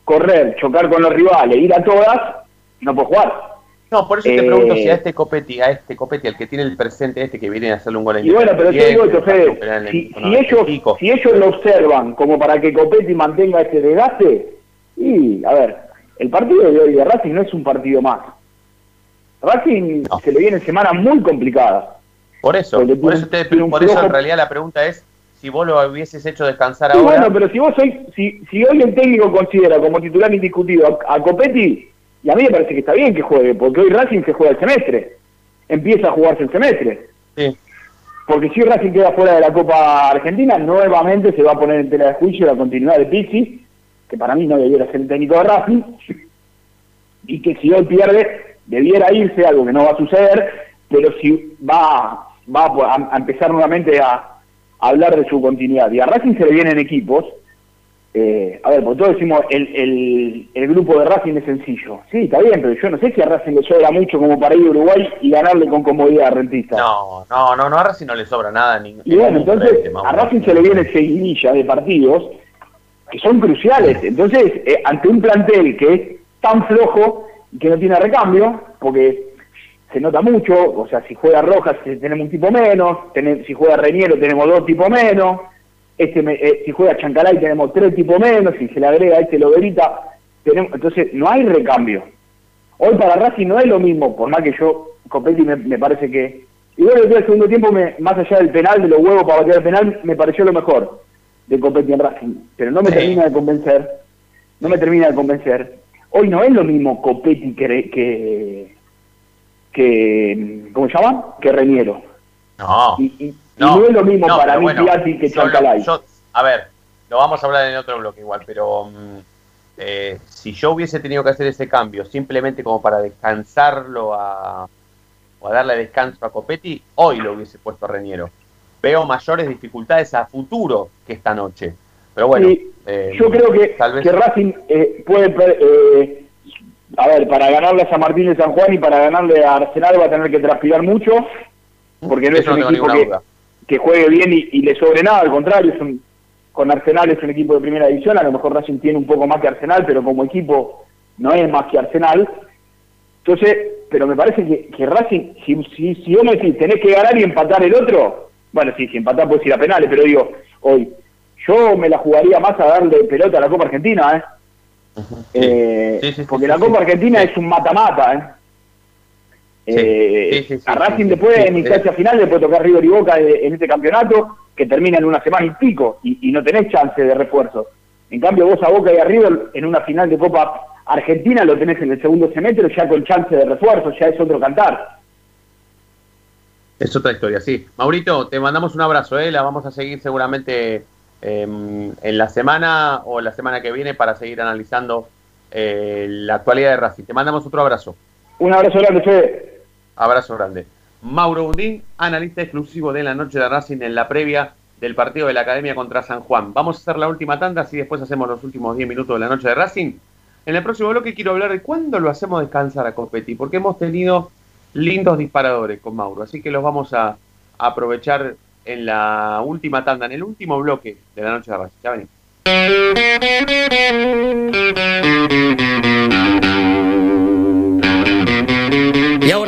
correr, chocar con los rivales, ir a todas, no puede jugar. No, por eso te Eh, pregunto si a este Copetti, a este Copetti, al que tiene el presente este que viene a hacerle un gol en Y bueno, pero yo digo Independiente, si, si el ellos, si ellos lo observan como para que Copetti mantenga este desgaste, y, a ver, el partido de hoy de Racing no es un partido más. Racing se le viene semanas muy complicadas. Por eso, por tiene- eso, te- por eso en realidad la pregunta es si vos lo hubieses hecho descansar Y ahora. bueno, pero si vos sois, si, si hoy el técnico considera como titular indiscutido a, a Copetti, y a mí me parece que está bien que juegue, porque hoy Racing se juega el semestre, empieza a jugarse el semestre. Sí. Porque si Racing queda fuera de la Copa Argentina, nuevamente se va a poner en tela de juicio la continuidad de Pizzi, que para mí no debiera ser el técnico de Racing, y que si hoy pierde, debiera irse, algo que no va a suceder, pero si va, va a, a empezar nuevamente a, a hablar de su continuidad. Y a Racing se le vienen equipos, eh, a ver, por todos decimos, el, el, el grupo de Racing es sencillo. Sí, está bien, pero yo no sé si a Racing le sobra mucho como para ir a Uruguay y ganarle con comodidad a Rentista. No, no, no, no, a Racing no le sobra nada. Ni, Y bueno, entonces a Racing se le viene seguidilla de partidos que son cruciales. Entonces, eh, ante un plantel que es tan flojo y que no tiene recambio, porque se nota mucho, o sea, si juega Rojas eh, tenemos un tipo menos, tenem- si juega Reñero tenemos dos tipos menos, este me- eh, si juega Chancalay tenemos tres tipos menos, si se le agrega este Loberita, tenemos, entonces no hay recambio. Hoy para Racing no es lo mismo, por más que yo, Copetti me, me parece que... Y bueno, el segundo tiempo, me, más allá del penal, de los huevos para batear el penal, me pareció lo mejor de Copetti en Racing. Pero no me Sí. termina de convencer, no me termina de convencer. Hoy no es lo mismo Copetti que... que, que ¿Cómo se llama? Que Reñero. No. Y, y- y no, es lo mismo no, para mí bueno, Piatti que Chancalay. a ver, lo vamos a hablar en otro bloque igual, pero mm, eh, si yo hubiese tenido que hacer ese cambio simplemente como para descansarlo a, o a darle descanso a Copetti, hoy lo hubiese puesto a Reñero. Veo mayores dificultades a futuro que esta noche. Pero bueno, eh, Yo creo que, tal vez que Racing eh, puede, eh, a ver, para ganarle a San Martín de San Juan y para ganarle a Arsenal va a tener que transpirar mucho, porque no es eso un no tengo equipo ninguna que, duda. Que juegue bien y, y le sobre nada, al contrario, es un- con Arsenal es un equipo de primera división, a lo mejor Racing tiene un poco más que Arsenal, pero como equipo no es más que Arsenal. Entonces, pero me parece que, que Racing, si, si, si vos me decís, tenés que ganar y empatar el otro, bueno, sí, si empatar puedes ir a penales, pero digo, hoy, yo me la jugaría más a darle pelota a la Copa Argentina, ¿eh? Eh, porque la Copa Argentina es un mata-mata, ¿eh? Eh, sí, sí, sí, a Racing después, en instancia final, le puede tocar River y Boca de- en este campeonato, que termina en una semana y pico, y, y no tenés chance de refuerzo. En cambio, vos a Boca y a River, en una final de Copa Argentina, lo tenés en el segundo semestre, ya con chance de refuerzo, ya es otro cantar. Es otra historia, sí. Maurito, te mandamos un abrazo, ¿eh? La vamos a seguir seguramente eh, en la semana o la semana que viene para seguir analizando eh, la actualidad de Racing. Te mandamos otro abrazo. Un abrazo grande, Fede. Abrazo grande. Mauro Bundín, analista exclusivo de la noche de Racing en la previa del partido de la Academia contra San Juan. Vamos a hacer la última tanda, así después hacemos los últimos 10 minutos de la noche de Racing. En el próximo bloque quiero hablar de cuándo lo hacemos descansar a Copetti, porque hemos tenido lindos disparadores con Mauro, así que los vamos a, aprovechar en la última tanda, en el último bloque de la noche de Racing. Ya venimos.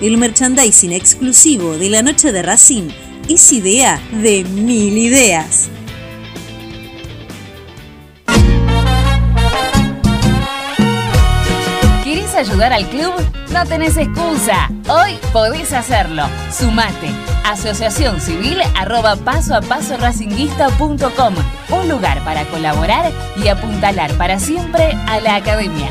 El merchandising exclusivo de la noche de Racing es idea de mil ideas. ¿Querés ayudar al club? No tenés excusa. Hoy podés hacerlo. Sumate. Asociación Civil arroba paso a paso. Un lugar para colaborar y apuntalar para siempre a la academia.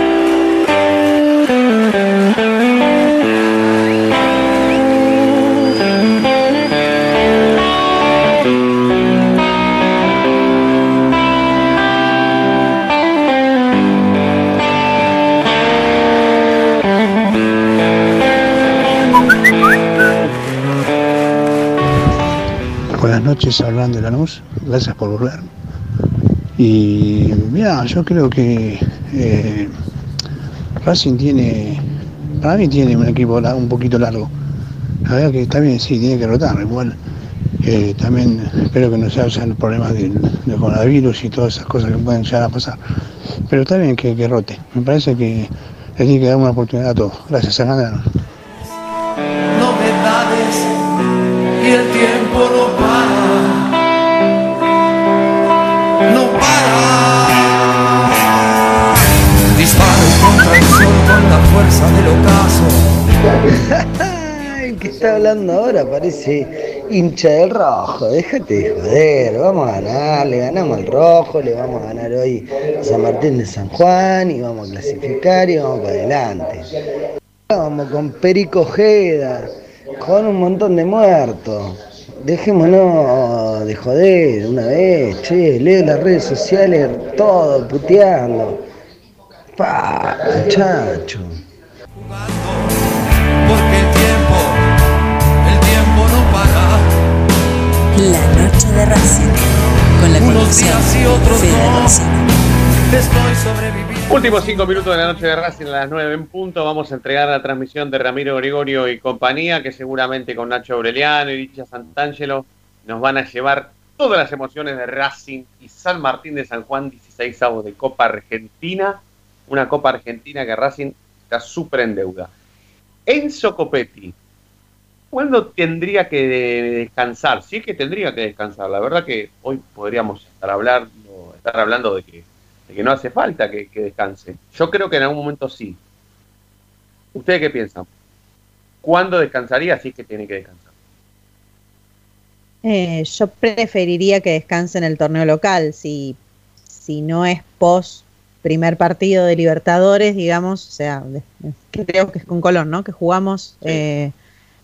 Noches, hablando de Lanús. Gracias por volver. Y mira, yo creo que eh, Racing tiene, para mí tiene un equipo un poquito largo. La verdad que también sí, tiene que rotar. Igual eh, también espero que no se hayan problemas del, coronavirus y todas esas cosas que pueden llegar a pasar. Pero está bien que, que rote. Me parece que le tiene que dar una oportunidad a todos. Gracias, Hernán. novedades con la fuerza del ocaso. Que está hablando ahora parece hincha del rojo, déjate de joder, vamos a ganar, le ganamos al rojo, le vamos a ganar hoy a San Martín de San Juan y vamos a clasificar y vamos para adelante. Vamos con Perico Ojeda, con un montón de muertos. Dejémonos de joder una vez, che, leo las redes sociales todo puteando. Pa, muchacho. Porque el tiempo, el tiempo no para. La noche de Racing. Con la Unos conducción y otros Fede no. Estoy sobreviviendo. Últimos cinco minutos de la noche de Racing a las 9 en punto. Vamos a entregar la transmisión de Ramiro Gregorio y compañía, que seguramente con Nacho Aureliano y Licha Santangelo nos van a llevar todas las emociones de Racing y San Martín de San Juan, 16 de Copa Argentina. Una Copa Argentina que Racing está súper en deuda. Enzo Copetti, ¿cuándo tendría que descansar? Sí es que tendría que descansar. La verdad que hoy podríamos estar hablando, estar hablando de que de que no hace falta que, que descanse. Yo creo que en algún momento sí. ¿Ustedes qué piensan? ¿Cuándo descansaría si es que tiene que descansar? Eh, yo preferiría que descanse en el torneo local. Si, si no es post primer partido de Libertadores, digamos, o sea, de- creo que es con Colón, ¿no? Que jugamos eh,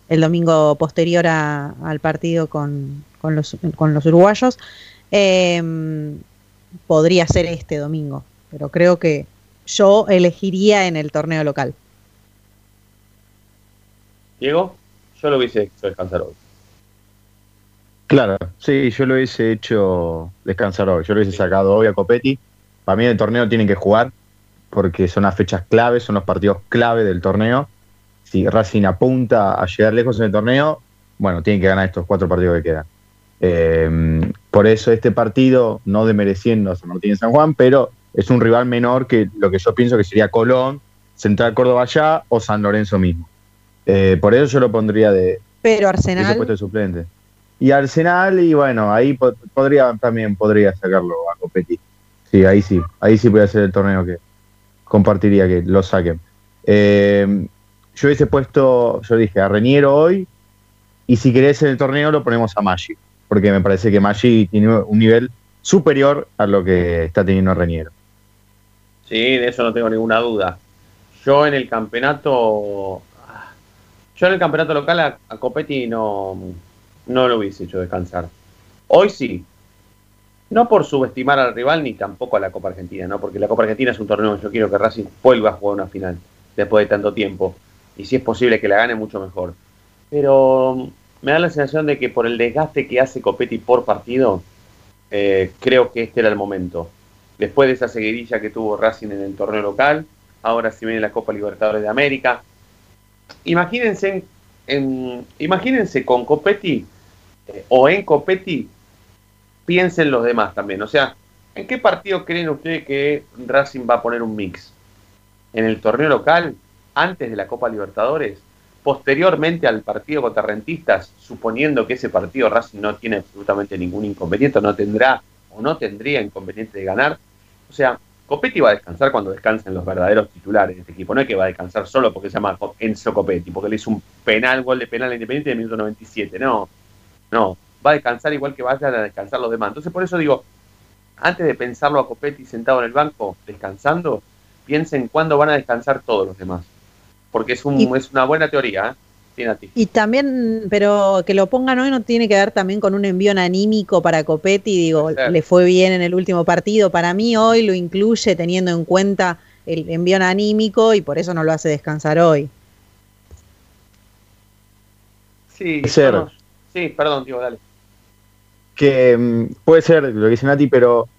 el domingo posterior a- al partido con, con los, con los uruguayos. Eh, podría ser este domingo, pero creo que yo elegiría en el torneo local. Diego, yo lo hubiese hecho descansar hoy. Claro, sí, yo lo hubiese hecho descansar hoy. Yo lo hubiese sacado hoy a Copetti. Para mí el torneo tienen que jugar porque son las fechas clave, son los partidos clave del torneo. Si Racing apunta a llegar lejos en el torneo, bueno, tienen que ganar estos cuatro partidos que quedan. Eh, por eso este partido, no demereciendo a San Martín y San Juan, pero es un rival menor que lo que yo pienso que sería Colón, Central Córdoba allá o San Lorenzo mismo. Eh, por eso yo lo pondría de, Pero Arsenal, puesto de suplente. Y Arsenal, y bueno, ahí po- podría también podría sacarlo a competir. Sí, ahí sí. Ahí sí puede ser el torneo que compartiría que lo saquen. Eh, yo hubiese puesto, yo dije, a Reñero hoy, y si querés en el torneo lo ponemos a Maggi, porque me parece que Maggi tiene un nivel superior a lo que está teniendo Reñero. Sí, de eso no tengo ninguna duda. Yo en el campeonato. Yo en el campeonato local a, a Copetti no, no lo hubiese hecho descansar. Hoy sí. No por subestimar al rival ni tampoco a la Copa Argentina, ¿no? Porque la Copa Argentina es un torneo que yo quiero que Racing vuelva a jugar una final después de tanto tiempo. Y si es posible que la gane, mucho mejor. Pero mm, me da la sensación de que por el desgaste que hace Copetti por partido, eh, creo que este era el momento. Después de esa seguidilla que tuvo Racing en el torneo local, ahora sí viene la Copa Libertadores de América. Imagínense, en- en- imagínense con Copetti eh, o en Copetti, piensen los demás también. O sea, ¿en qué partido creen ustedes que Racing va a poner un mix? ¿En el torneo local? ¿Antes de la Copa Libertadores? Posteriormente al partido contra Rentistas, suponiendo que ese partido Racing no tiene absolutamente ningún inconveniente, no tendrá o no tendría inconveniente de ganar. O sea, Copetti va a descansar cuando descansen los verdaderos titulares de este equipo. No es que va a descansar solo porque se llama Enzo Copetti, porque le hizo un penal, gol de penal Independiente en el minuto 97. No, no. Va a descansar igual que vayan a descansar los demás. Entonces, por eso digo, antes de pensarlo a Copetti sentado en el banco descansando, piensen cuándo van a descansar todos los demás. Porque es, un, es una buena teoría, ¿eh? Y también, pero que lo pongan hoy no tiene que ver también con un envío anímico para Copetti, digo, le fue bien en el último partido. Para mí hoy lo incluye teniendo en cuenta el envío anímico y por eso no lo hace descansar hoy. Sí, ser. sí, perdón, Diego, dale. Que mm, puede ser lo que dice Nati, pero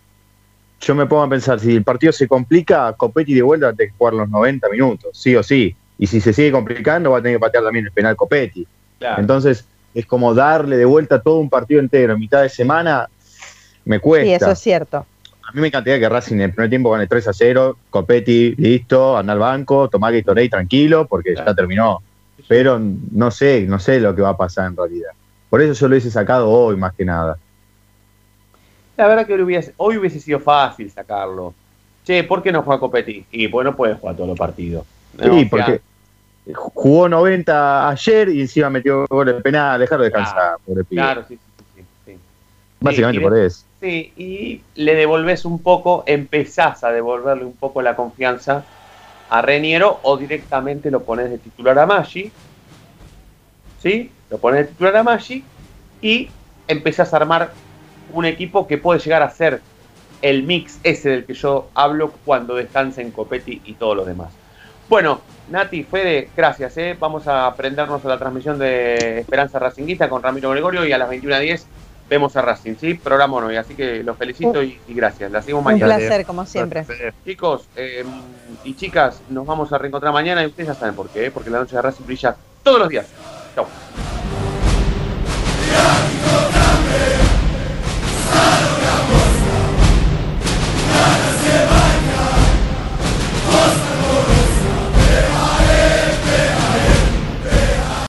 yo me pongo a pensar, si el partido se complica, Copetti de vuelta va a tener que jugar los 90 minutos, sí o sí. Y si se sigue complicando, va a tener que patear también el penal Copetti. Claro. Entonces, es como darle de vuelta todo un partido entero en mitad de semana, me cuesta. Sí, eso es cierto. A mí me encantaría que Racing en el primer tiempo gane 3 a 0, Copetti, listo, anda al banco, tomá Gatorade tranquilo, porque ya terminó. Pero no sé, no sé lo que va a pasar en realidad. Por eso yo lo hubiese sacado hoy más que nada. La verdad que hoy hubiese, hoy hubiese sido fácil sacarlo. Che, ¿por qué no juega Copetti? Y pues no puede jugar todos los partidos. Sí, porque jugó 90 ayer y encima metió gol de penal, dejarlo descansar, pobre pibe. Claro, sí, sí, sí, sí. Básicamente Sí, por eso. Sí, y le devolves un poco, empezás a devolverle un poco la confianza a Reniero o directamente lo pones de titular a Maggi. ¿Sí? Lo pones de titular a Maggi y empezás a armar un equipo que puede llegar a ser el mix ese del que yo hablo cuando descansen Copetti y todos los demás. Bueno, Nati, Fede, gracias. ¿eh? Vamos a prendernos a la transmisión de Esperanza Racinguista con Ramiro Gregorio y a las 21.10 vemos a Racing, ¿sí? Programa hoy, así que los felicito y, y gracias. La seguimos Un mañana. placer, como siempre. Chicos eh, y chicas, nos vamos a reencontrar mañana y ustedes ya saben por qué, ¿eh? porque la noche de Racing brilla todos los días. Chau.